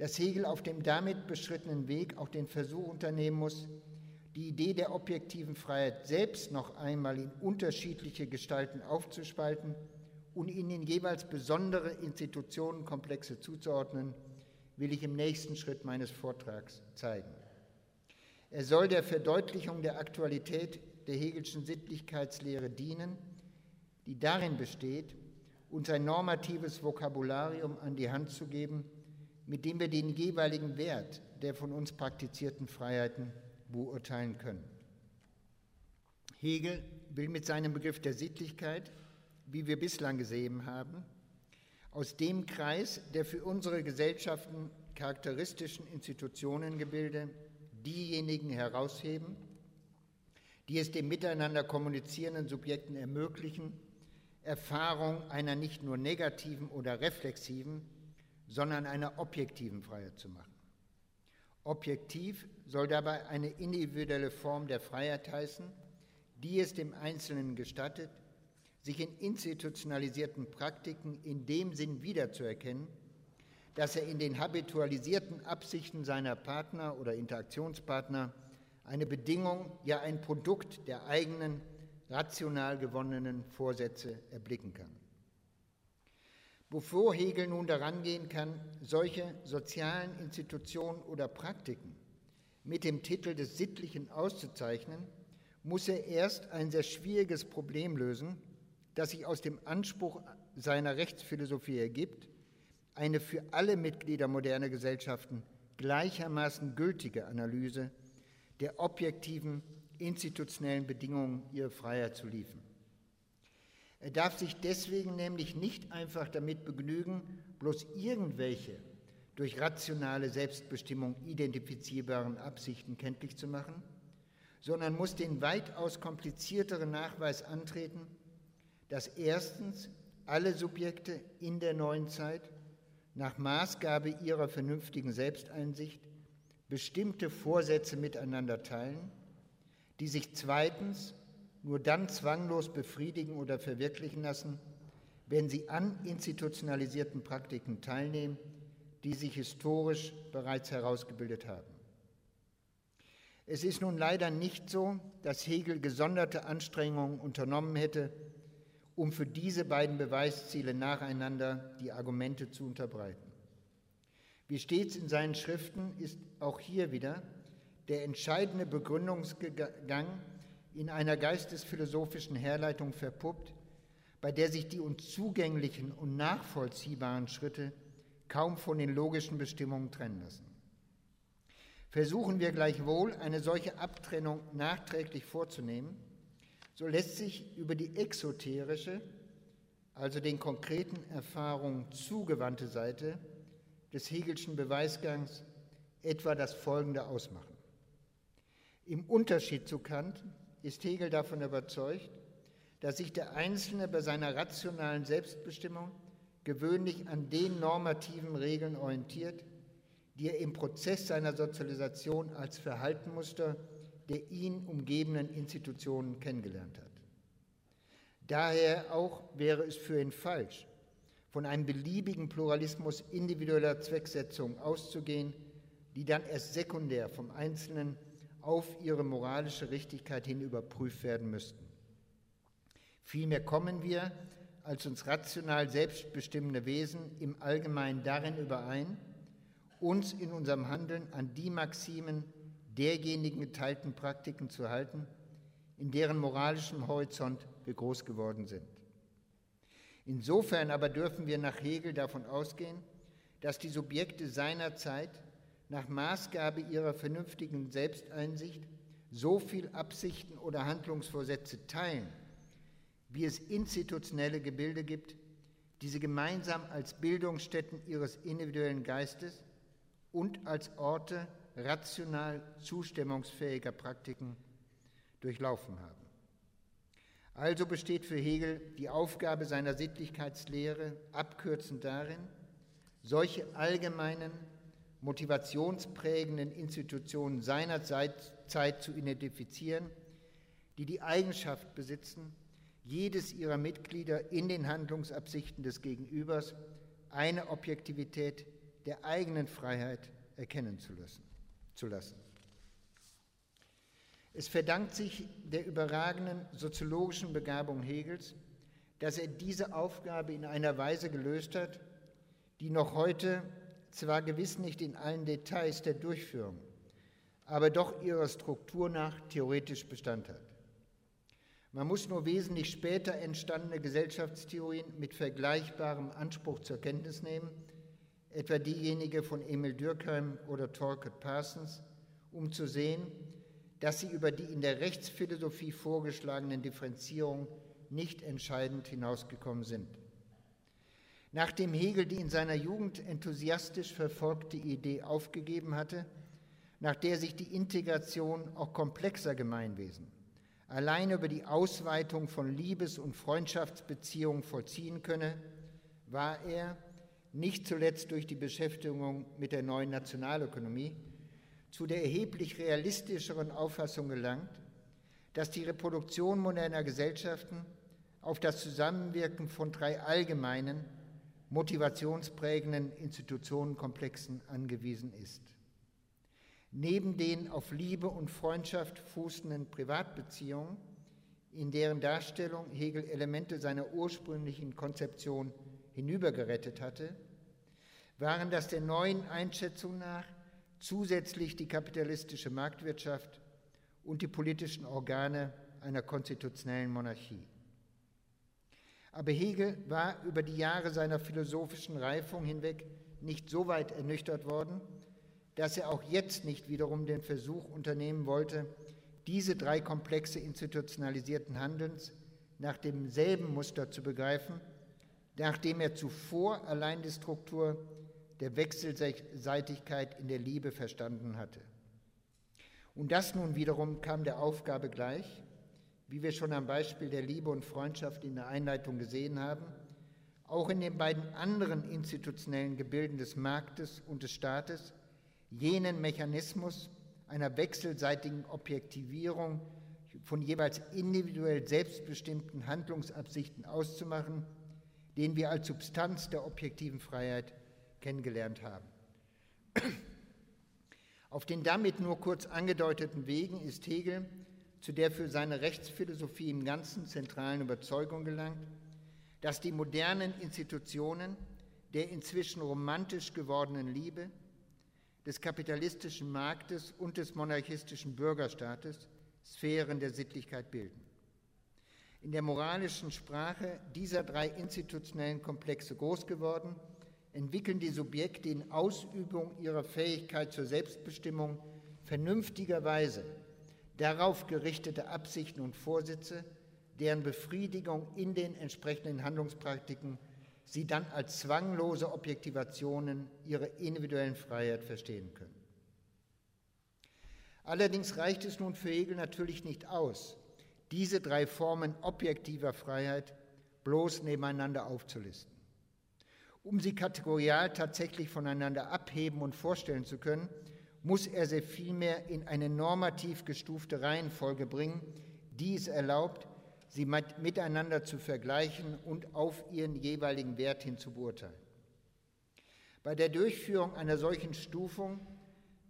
dass Hegel auf dem damit beschrittenen Weg auch den Versuch unternehmen muss, die Idee der objektiven Freiheit selbst noch einmal in unterschiedliche Gestalten aufzuspalten und ihnen jeweils besondere Institutionenkomplexe zuzuordnen, will ich im nächsten Schritt meines Vortrags zeigen. Er soll der Verdeutlichung der Aktualität der Hegelschen Sittlichkeitslehre dienen, die darin besteht, uns ein normatives Vokabularium an die Hand zu geben, mit dem wir den jeweiligen Wert der von uns praktizierten Freiheiten beurteilen können. Hegel will mit seinem Begriff der Sittlichkeit, wie wir bislang gesehen haben, aus dem Kreis der für unsere Gesellschaften charakteristischen Institutionengebilde diejenigen herausheben, die es den miteinander kommunizierenden Subjekten ermöglichen, Erfahrung einer nicht nur negativen oder reflexiven, sondern einer objektiven Freiheit zu machen. Objektiv soll dabei eine individuelle Form der Freiheit heißen, die es dem Einzelnen gestattet, sich in institutionalisierten Praktiken in dem Sinn wiederzuerkennen, dass er in den habitualisierten Absichten seiner Partner oder Interaktionspartner eine Bedingung, ja ein Produkt der eigenen rational gewonnenen Vorsätze erblicken kann. Bevor Hegel nun daran gehen kann, solche sozialen Institutionen oder Praktiken mit dem Titel des Sittlichen auszuzeichnen, muss er erst ein sehr schwieriges Problem lösen, das sich aus dem Anspruch seiner Rechtsphilosophie ergibt, eine für alle Mitglieder moderner Gesellschaften gleichermaßen gültige Analyse der objektiven institutionellen Bedingungen ihrer Freiheit zu liefern. Er darf sich deswegen nämlich nicht einfach damit begnügen, bloß irgendwelche durch rationale Selbstbestimmung identifizierbaren Absichten kenntlich zu machen, sondern muss den weitaus komplizierteren Nachweis antreten, dass erstens alle Subjekte in der neuen Zeit nach Maßgabe ihrer vernünftigen Selbsteinsicht bestimmte Vorsätze miteinander teilen, die sich zweitens nur dann zwanglos befriedigen oder verwirklichen lassen, wenn sie an institutionalisierten Praktiken teilnehmen, die sich historisch bereits herausgebildet haben. Es ist nun leider nicht so, dass Hegel gesonderte Anstrengungen unternommen hätte, um für diese beiden Beweisziele nacheinander die Argumente zu unterbreiten. Wie stets in seinen Schriften ist auch hier wieder der entscheidende Begründungsgang in einer geistesphilosophischen Herleitung verpuppt, bei der sich die uns zugänglichen und nachvollziehbaren Schritte kaum von den logischen Bestimmungen trennen lassen. Versuchen wir gleichwohl, eine solche Abtrennung nachträglich vorzunehmen, so lässt sich über die exoterische, also den konkreten Erfahrungen zugewandte Seite des Hegelschen Beweisgangs etwa das Folgende ausmachen. Im Unterschied zu Kant ist Hegel davon überzeugt, dass sich der Einzelne bei seiner rationalen Selbstbestimmung gewöhnlich an den normativen Regeln orientiert, die er im Prozess seiner Sozialisation als Verhaltenmuster der ihn umgebenden Institutionen kennengelernt hat. Daher auch wäre es für ihn falsch, von einem beliebigen Pluralismus individueller Zwecksetzung auszugehen, die dann erst sekundär vom Einzelnen auf ihre moralische Richtigkeit hin überprüft werden müssten. Vielmehr kommen wir als uns rational selbstbestimmende Wesen im Allgemeinen darin überein, uns in unserem Handeln an die Maximen derjenigen geteilten Praktiken zu halten, in deren moralischem Horizont wir groß geworden sind. Insofern aber dürfen wir nach Hegel davon ausgehen, dass die Subjekte seiner Zeit nach Maßgabe ihrer vernünftigen Selbsteinsicht so viel Absichten oder Handlungsvorsätze teilen, wie es institutionelle Gebilde gibt, die sie gemeinsam als Bildungsstätten ihres individuellen Geistes und als Orte rational zustimmungsfähiger Praktiken durchlaufen haben. Also besteht für Hegel die Aufgabe seiner Sittlichkeitslehre abkürzend darin, solche allgemeinen motivationsprägenden Institutionen seiner Zeit zu identifizieren, die die Eigenschaft besitzen, jedes ihrer Mitglieder in den Handlungsabsichten des Gegenübers eine Objektivität der eigenen Freiheit erkennen zu lassen. Es verdankt sich der überragenden soziologischen Begabung Hegels, dass er diese Aufgabe in einer Weise gelöst hat, die noch heute zwar gewiss nicht in allen Details der Durchführung, aber doch ihrer Struktur nach theoretisch Bestand hat. Man muss nur wesentlich später entstandene Gesellschaftstheorien mit vergleichbarem Anspruch zur Kenntnis nehmen, etwa diejenige von Emil Durkheim oder Torquat Parsons, um zu sehen, dass sie über die in der Rechtsphilosophie vorgeschlagenen Differenzierungen nicht entscheidend hinausgekommen sind. Nachdem Hegel die in seiner Jugend enthusiastisch verfolgte Idee aufgegeben hatte, nach der sich die Integration auch komplexer Gemeinwesen allein über die Ausweitung von Liebes- und Freundschaftsbeziehungen vollziehen könne, war er, nicht zuletzt durch die Beschäftigung mit der neuen Nationalökonomie, zu der erheblich realistischeren Auffassung gelangt, dass die Reproduktion moderner Gesellschaften auf das Zusammenwirken von drei allgemeinen, motivationsprägenden Institutionenkomplexen angewiesen ist. Neben den auf Liebe und Freundschaft fußenden Privatbeziehungen, in deren Darstellung Hegel Elemente seiner ursprünglichen Konzeption hinübergerettet hatte, waren das der neuen Einschätzung nach zusätzlich die kapitalistische Marktwirtschaft und die politischen Organe einer konstitutionellen Monarchie. Aber Hegel war über die Jahre seiner philosophischen Reifung hinweg nicht so weit ernüchtert worden, dass er auch jetzt nicht wiederum den Versuch unternehmen wollte, diese drei Komplexe institutionalisierten Handelns nach demselben Muster zu begreifen, nachdem er zuvor allein die Struktur der Wechselseitigkeit in der Liebe verstanden hatte. Und das nun wiederum kam der Aufgabe gleich, wie wir schon am Beispiel der Liebe und Freundschaft in der Einleitung gesehen haben, auch in den beiden anderen institutionellen Gebilden des Marktes und des Staates jenen Mechanismus einer wechselseitigen Objektivierung von jeweils individuell selbstbestimmten Handlungsabsichten auszumachen, den wir als Substanz der objektiven Freiheit kennengelernt haben. Auf den damit nur kurz angedeuteten Wegen ist Hegel zu der für seine Rechtsphilosophie im Ganzen zentralen Überzeugung gelangt, dass die modernen Institutionen der inzwischen romantisch gewordenen Liebe, des kapitalistischen Marktes und des monarchistischen Bürgerstaates Sphären der Sittlichkeit bilden. In der moralischen Sprache dieser drei institutionellen Komplexe groß geworden, entwickeln die Subjekte in Ausübung ihrer Fähigkeit zur Selbstbestimmung vernünftigerweise darauf gerichtete Absichten und Vorsätze, deren Befriedigung in den entsprechenden Handlungspraktiken sie dann als zwanglose Objektivationen ihrer individuellen Freiheit verstehen können. Allerdings reicht es nun für Hegel natürlich nicht aus, diese drei Formen objektiver Freiheit bloß nebeneinander aufzulisten. Um sie kategorial tatsächlich voneinander abheben und vorstellen zu können, muss er sie vielmehr in eine normativ gestufte Reihenfolge bringen, die es erlaubt, sie miteinander zu vergleichen und auf ihren jeweiligen Wert hin zu beurteilen. Bei der Durchführung einer solchen Stufung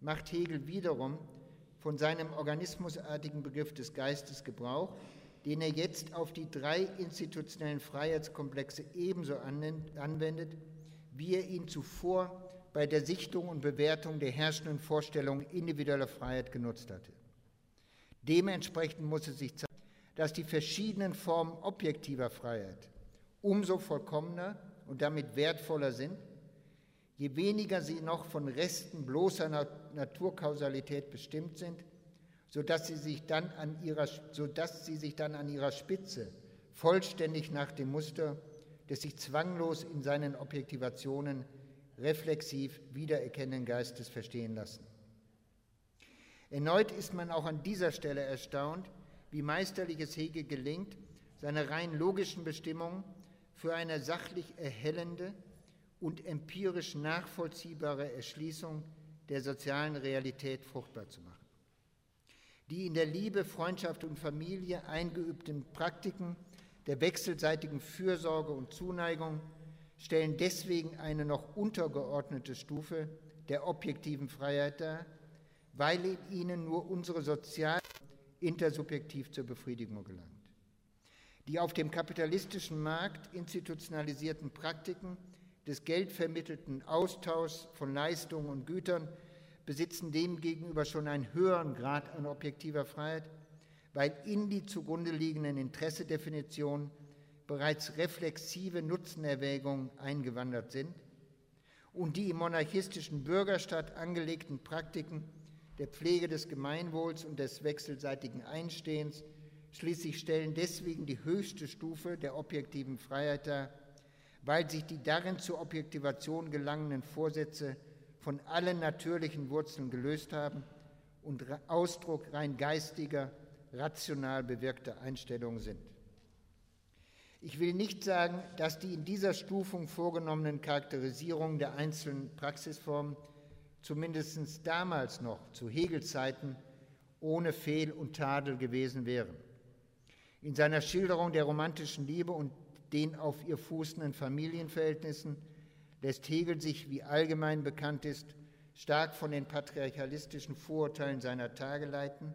macht Hegel wiederum von seinem organismusartigen Begriff des Geistes Gebrauch, den er jetzt auf die drei institutionellen Freiheitskomplexe ebenso anwendet, wie er ihn zuvor bei der Sichtung und Bewertung der herrschenden Vorstellungen individueller Freiheit genutzt hatte. Dementsprechend muss es sich zeigen, dass die verschiedenen Formen objektiver Freiheit umso vollkommener und damit wertvoller sind, je weniger sie noch von Resten bloßer Naturkausalität bestimmt sind, sodass sie sich dann an ihrer, sodass sie sich dann an ihrer Spitze vollständig nach dem Muster des sich zwanglos in seinen Objektivationen reflexiv wiedererkennenden Geistes verstehen lassen. Erneut ist man auch an dieser Stelle erstaunt, wie meisterlich es Hegel gelingt, seine rein logischen Bestimmungen für eine sachlich erhellende und empirisch nachvollziehbare Erschließung der sozialen Realität fruchtbar zu machen. Die in der Liebe, Freundschaft und Familie eingeübten Praktiken der wechselseitigen Fürsorge und Zuneigung stellen deswegen eine noch untergeordnete Stufe der objektiven Freiheit dar, weil ihnen nur unsere sozial intersubjektiv zur Befriedigung gelangt. Die auf dem kapitalistischen Markt institutionalisierten Praktiken des geldvermittelten Austauschs von Leistungen und Gütern besitzen demgegenüber schon einen höheren Grad an objektiver Freiheit, weil in die zugrunde liegenden Interessedefinitionen bereits reflexive Nutzenerwägungen eingewandert sind und die im monarchistischen Bürgerstaat angelegten Praktiken der Pflege des Gemeinwohls und des wechselseitigen Einstehens schließlich stellen deswegen die höchste Stufe der objektiven Freiheit dar, weil sich die darin zur Objektivation gelangenden Vorsätze von allen natürlichen Wurzeln gelöst haben und Ausdruck rein geistiger, rational bewirkter Einstellungen sind. Ich will nicht sagen, dass die in dieser Stufung vorgenommenen Charakterisierungen der einzelnen Praxisformen zumindest damals noch zu Hegels Zeiten ohne Fehl und Tadel gewesen wären. In seiner Schilderung der romantischen Liebe und den auf ihr fußenden Familienverhältnissen lässt Hegel sich, wie allgemein bekannt ist, stark von den patriarchalistischen Vorurteilen seiner Tage leiten.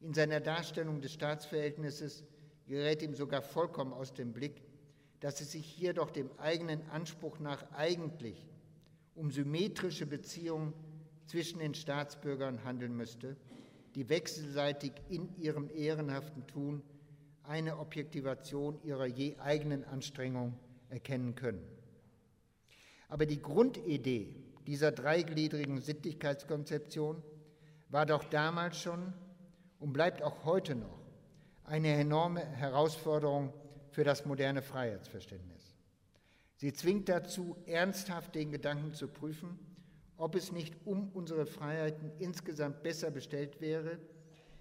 In seiner Darstellung des Staatsverhältnisses gerät ihm sogar vollkommen aus dem Blick, dass es sich hier doch dem eigenen Anspruch nach eigentlich um symmetrische Beziehungen zwischen den Staatsbürgern handeln müsste, die wechselseitig in ihrem ehrenhaften Tun eine Objektivation ihrer je eigenen Anstrengung erkennen können. Aber die Grundidee dieser dreigliedrigen Sittlichkeitskonzeption war doch damals schon und bleibt auch heute noch eine enorme Herausforderung für das moderne Freiheitsverständnis. Sie zwingt dazu, ernsthaft den Gedanken zu prüfen, ob es nicht um unsere Freiheiten insgesamt besser bestellt wäre,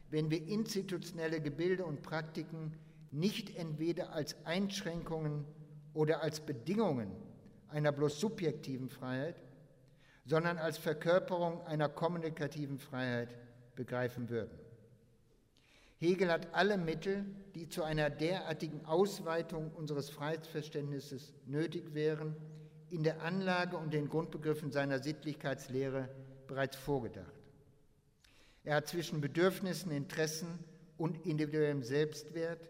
wenn wir institutionelle Gebilde und Praktiken nicht entweder als Einschränkungen oder als Bedingungen einer bloß subjektiven Freiheit, sondern als Verkörperung einer kommunikativen Freiheit begreifen würden. Hegel hat alle Mittel, die zu einer derartigen Ausweitung unseres Freiheitsverständnisses nötig wären, in der Anlage und den Grundbegriffen seiner Sittlichkeitslehre bereits vorgedacht. Er hat zwischen Bedürfnissen, Interessen und individuellem Selbstwert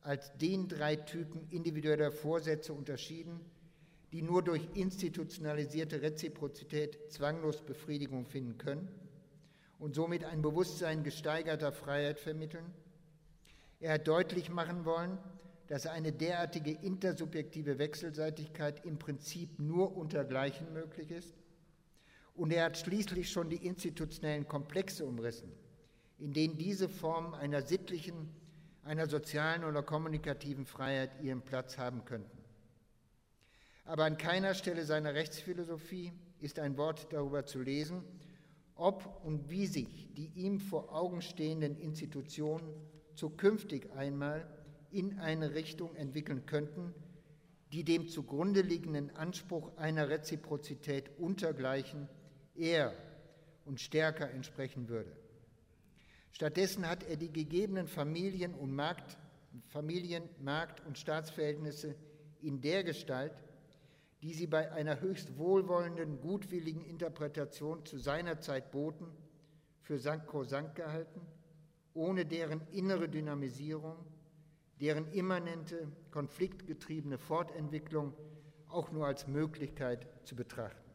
als den drei Typen individueller Vorsätze unterschieden, die nur durch institutionalisierte Reziprozität zwanglos Befriedigung finden können und somit ein Bewusstsein gesteigerter Freiheit vermitteln. Er hat deutlich machen wollen, dass eine derartige intersubjektive Wechselseitigkeit im Prinzip nur untergleichen möglich ist. Und er hat schließlich schon die institutionellen Komplexe umrissen, in denen diese Formen einer sittlichen, einer sozialen oder kommunikativen Freiheit ihren Platz haben könnten. Aber an keiner Stelle seiner Rechtsphilosophie ist ein Wort darüber zu lesen, ob und wie sich die ihm vor Augen stehenden Institutionen zukünftig einmal in eine Richtung entwickeln könnten, die dem zugrunde liegenden Anspruch einer Reziprozität untergleichen eher und stärker entsprechen würde. Stattdessen hat er die gegebenen Familien- und Markt, Familien-, Markt- und Staatsverhältnisse in der Gestalt die sie bei einer höchst wohlwollenden, gutwilligen Interpretation zu seiner Zeit boten, für sankrosankt gehalten, ohne deren innere Dynamisierung, deren immanente, konfliktgetriebene Fortentwicklung auch nur als Möglichkeit zu betrachten.